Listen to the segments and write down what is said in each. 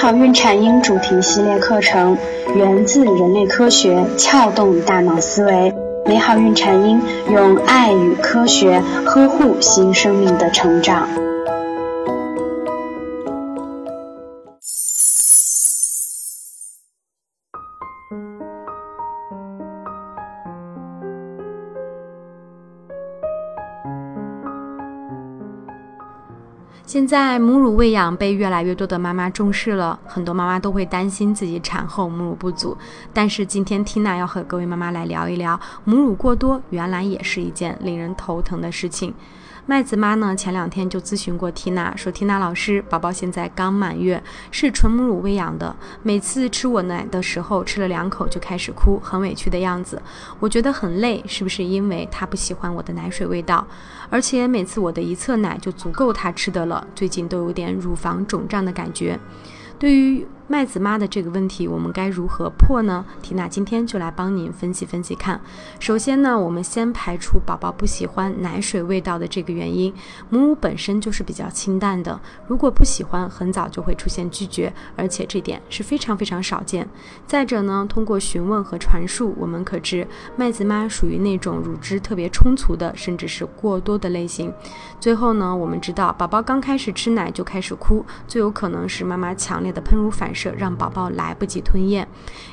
好运产婴主题系列课程源自人类科学，撬动大脑思维。美好孕产婴用爱与科学呵护新生命的成长。现在母乳喂养被越来越多的妈妈重视了，很多妈妈都会担心自己产后母乳不足。但是今天缇娜要和各位妈妈来聊一聊，母乳过多原来也是一件令人头疼的事情。麦子妈呢，前两天就咨询过缇娜，说缇娜老师，宝宝现在刚满月，是纯母乳喂养的，每次吃我奶的时候，吃了两口就开始哭，很委屈的样子，我觉得很累，是不是因为他不喜欢我的奶水味道？而且每次我的一侧奶就足够他吃的了，最近都有点乳房肿胀的感觉。对于麦子妈的这个问题，我们该如何破呢？缇娜今天就来帮您分析分析看。首先呢，我们先排除宝宝不喜欢奶水味道的这个原因，母乳本身就是比较清淡的，如果不喜欢，很早就会出现拒绝，而且这点是非常非常少见。再者呢，通过询问和传述，我们可知麦子妈属于那种乳汁特别充足的，甚至是过多的类型。最后呢，我们知道宝宝刚开始吃奶就开始哭，最有可能是妈妈强烈的喷乳反。让宝宝来不及吞咽，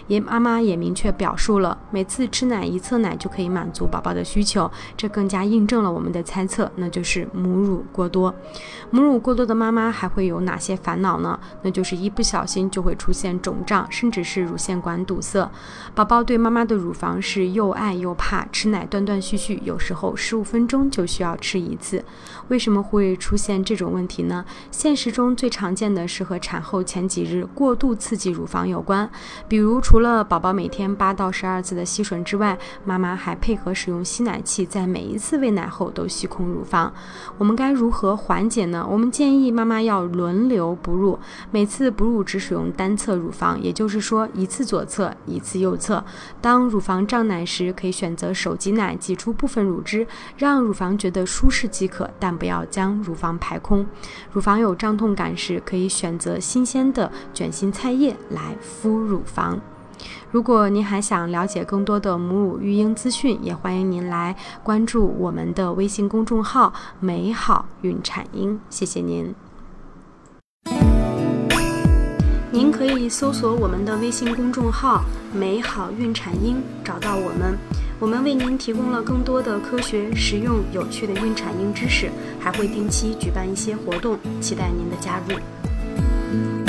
也妈妈也明确表述了，每次吃奶一侧奶就可以满足宝宝的需求，这更加印证了我们的猜测，那就是母乳过多。母乳过多的妈妈还会有哪些烦恼呢？那就是一不小心就会出现肿胀，甚至是乳腺管堵塞。宝宝对妈妈的乳房是又爱又怕，吃奶断断续续，有时候十五分钟就需要吃一次。为什么会出现这种问题呢？现实中最常见的是和产后前几日过度刺激乳房有关，比如除了宝宝每天八到十二次的吸吮之外，妈妈还配合使用吸奶器，在每一次喂奶后都吸空乳房。我们该如何缓解呢？我们建议妈妈要轮流哺乳，每次哺乳只使用单侧乳房，也就是说一次左侧，一次右侧。当乳房胀奶时，可以选择手挤奶，挤出部分乳汁，让乳房觉得舒适即可，但不要将乳房排空。乳房有胀痛感时，可以选择新鲜的卷心。菜叶来敷乳房。如果您还想了解更多的母乳育婴资讯，也欢迎您来关注我们的微信公众号“美好孕产婴”。谢谢您。您可以搜索我们的微信公众号“美好孕产婴”，找到我们。我们为您提供了更多的科学、实用、有趣的孕产婴知识，还会定期举办一些活动，期待您的加入。